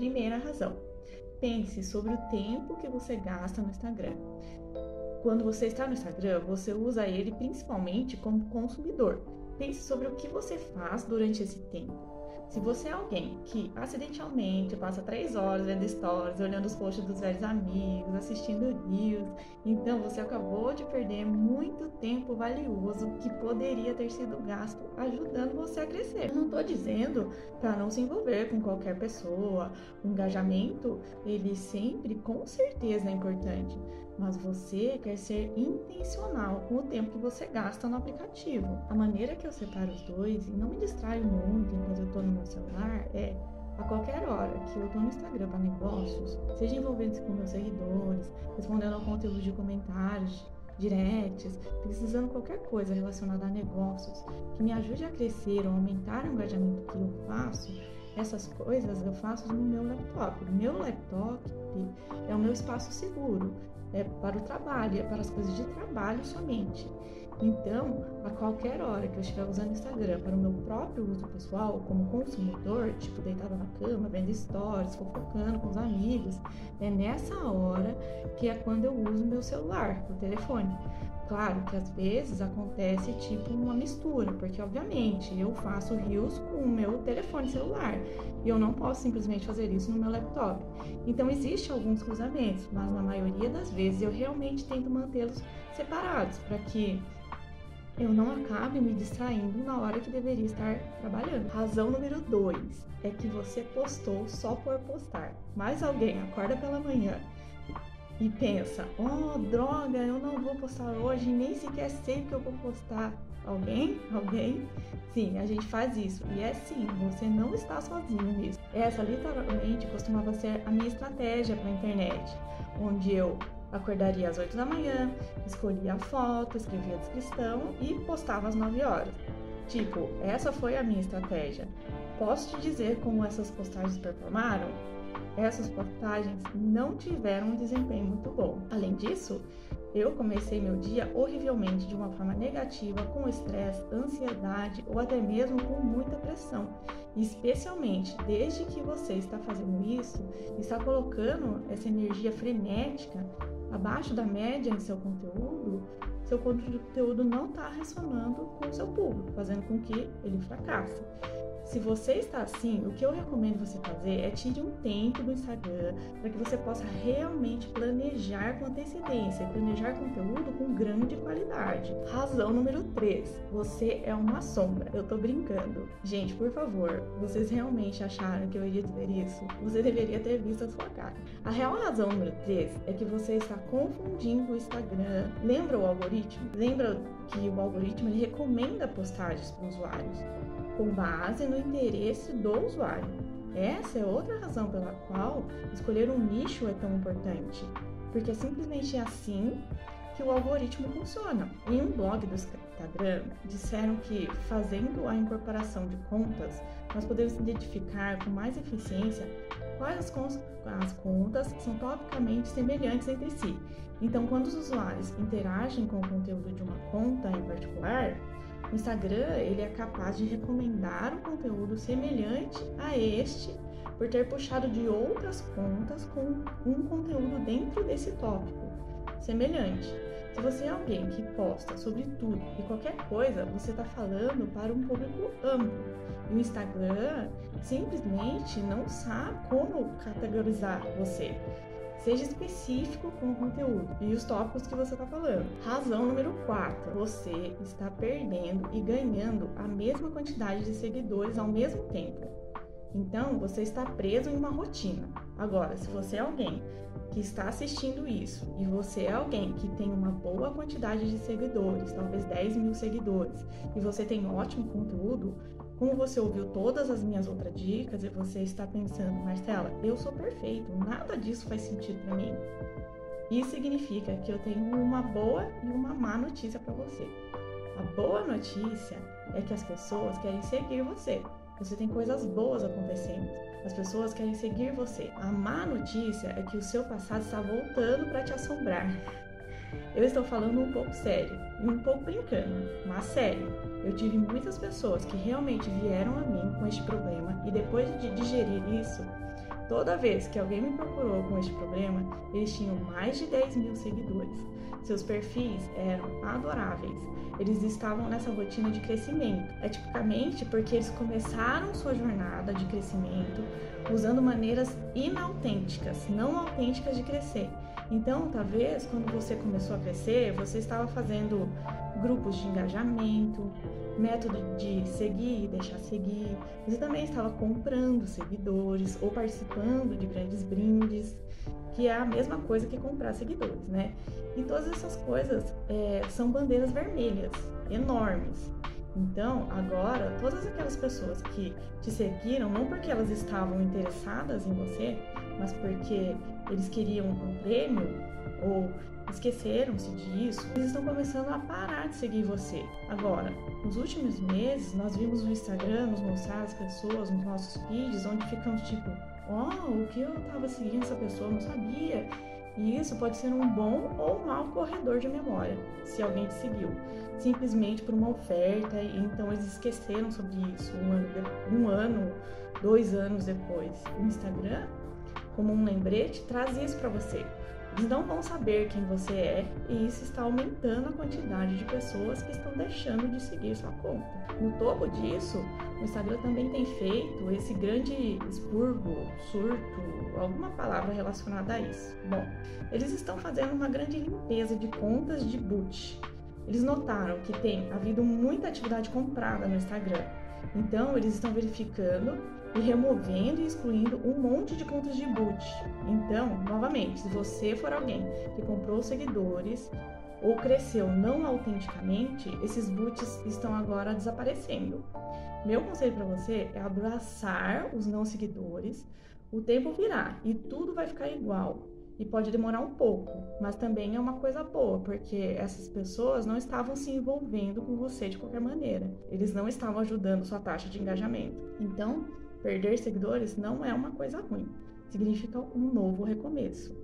Primeira razão. Pense sobre o tempo que você gasta no Instagram. Quando você está no Instagram, você usa ele principalmente como consumidor. Pense sobre o que você faz durante esse tempo. Se você é alguém que acidentalmente passa três horas vendo stories, olhando os posts dos velhos amigos, assistindo reels, então você acabou de perder muito tempo valioso que poderia ter sido gasto ajudando você a crescer. Não estou dizendo para não se envolver com qualquer pessoa. O engajamento, ele sempre, com certeza, é importante mas você quer ser intencional com o tempo que você gasta no aplicativo. A maneira que eu separo os dois e não me distraio muito enquanto eu estou no meu celular é a qualquer hora que eu estou no Instagram para negócios, seja envolvendo-se com meus seguidores, respondendo ao conteúdo de comentários, directs, precisando qualquer coisa relacionada a negócios que me ajude a crescer ou aumentar o engajamento que eu faço, essas coisas eu faço no meu laptop. Meu laptop é o meu espaço seguro é para o trabalho, é para as coisas de trabalho somente. Então, a qualquer hora que eu estiver usando Instagram para o meu próprio uso pessoal, como consumidor, tipo deitada na cama, vendo stories, fofocando com os amigos, é nessa hora que é quando eu uso meu celular, o telefone. Claro que às vezes acontece tipo uma mistura, porque obviamente eu faço rios com o meu telefone celular e eu não posso simplesmente fazer isso no meu laptop. Então existe alguns cruzamentos, mas na maioria das vezes eu realmente tento mantê-los separados para que eu não acabe me distraindo na hora que deveria estar trabalhando. Razão número 2 é que você postou só por postar. Mais alguém acorda pela manhã e pensa: oh, droga, eu não vou postar hoje, nem sequer sei o que eu vou postar. Alguém? Alguém? Sim, a gente faz isso. E é sim, você não está sozinho nisso. Essa literalmente costumava ser a minha estratégia para a internet, onde eu acordaria às 8 da manhã, escolhia a foto, escrevia a descrição e postava às 9 horas. Tipo, essa foi a minha estratégia. Posso te dizer como essas postagens performaram? Essas postagens não tiveram um desempenho muito bom. Além disso, eu comecei meu dia horrivelmente de uma forma negativa, com estresse, ansiedade ou até mesmo com muita pressão. Especialmente desde que você está fazendo isso, está colocando essa energia frenética abaixo da média em seu conteúdo, seu conteúdo não está ressonando com o seu público, fazendo com que ele fracasse. Se você está assim, o que eu recomendo você fazer é tire um tempo do Instagram para que você possa realmente planejar com antecedência, planejar conteúdo com grande qualidade. Razão número 3. Você é uma sombra. Eu tô brincando. Gente, por favor, vocês realmente acharam que eu iria dizer isso? Você deveria ter visto a sua cara. A real razão número 3 é que você está confundindo o Instagram. Lembra o algoritmo? Lembra que o algoritmo ele recomenda postagens para usuários com base no interesse do usuário. Essa é outra razão pela qual escolher um nicho é tão importante, porque é simplesmente assim que o algoritmo funciona. Em um blog do Instagram, disseram que fazendo a incorporação de contas, nós podemos identificar com mais eficiência quais as, as contas são topicamente semelhantes entre si. Então, quando os usuários interagem com o conteúdo de uma conta em particular, o Instagram ele é capaz de recomendar um conteúdo semelhante a este por ter puxado de outras contas com um conteúdo dentro desse tópico semelhante. Se você é alguém que posta sobre tudo e qualquer coisa, você está falando para um público amplo. E o Instagram simplesmente não sabe como categorizar você. Seja específico com o conteúdo e os tópicos que você está falando. Razão número 4. Você está perdendo e ganhando a mesma quantidade de seguidores ao mesmo tempo. Então, você está preso em uma rotina. Agora, se você é alguém que está assistindo isso e você é alguém que tem uma boa quantidade de seguidores, talvez 10 mil seguidores, e você tem ótimo conteúdo, como você ouviu todas as minhas outras dicas e você está pensando, Marcela, eu sou perfeito, nada disso faz sentido para mim. Isso significa que eu tenho uma boa e uma má notícia para você. A boa notícia é que as pessoas querem seguir você. Você tem coisas boas acontecendo. As pessoas querem seguir você. A má notícia é que o seu passado está voltando para te assombrar. Eu estou falando um pouco sério e um pouco brincando, mas sério. Eu tive muitas pessoas que realmente vieram a mim com este problema e depois de digerir isso, Toda vez que alguém me procurou com este problema, eles tinham mais de 10 mil seguidores. Seus perfis eram adoráveis. Eles estavam nessa rotina de crescimento. É tipicamente porque eles começaram sua jornada de crescimento usando maneiras inautênticas, não autênticas de crescer. Então, talvez quando você começou a crescer, você estava fazendo grupos de engajamento, método de seguir e deixar seguir. Você também estava comprando seguidores ou participando de grandes brindes, que é a mesma coisa que comprar seguidores, né? E todas essas coisas é, são bandeiras vermelhas enormes. Então, agora, todas aquelas pessoas que te seguiram, não porque elas estavam interessadas em você, mas porque eles queriam um prêmio ou esqueceram-se disso, eles estão começando a parar de seguir você. Agora, nos últimos meses, nós vimos no Instagram nos mostrar as pessoas nos nossos feeds, onde ficamos tipo, oh, o que eu tava seguindo essa pessoa, não sabia. E isso pode ser um bom ou mau corredor de memória, se alguém te seguiu, simplesmente por uma oferta, e então eles esqueceram sobre isso um ano, um ano dois anos depois. O Instagram, como um lembrete, traz isso para você. Eles não vão saber quem você é e isso está aumentando a quantidade de pessoas que estão deixando de seguir sua conta. No topo disso, o Instagram também tem feito esse grande expurgo, surto, alguma palavra relacionada a isso. Bom, eles estão fazendo uma grande limpeza de contas de boot. Eles notaram que tem havido muita atividade comprada no Instagram. Então, eles estão verificando e removendo e excluindo um monte de contas de boot. Então, novamente, se você for alguém que comprou seguidores ou cresceu não autenticamente, esses boots estão agora desaparecendo. Meu conselho para você é abraçar os não seguidores. O tempo virá e tudo vai ficar igual. E pode demorar um pouco, mas também é uma coisa boa, porque essas pessoas não estavam se envolvendo com você de qualquer maneira. Eles não estavam ajudando sua taxa de engajamento. Então, Perder seguidores não é uma coisa ruim, significa um novo recomeço.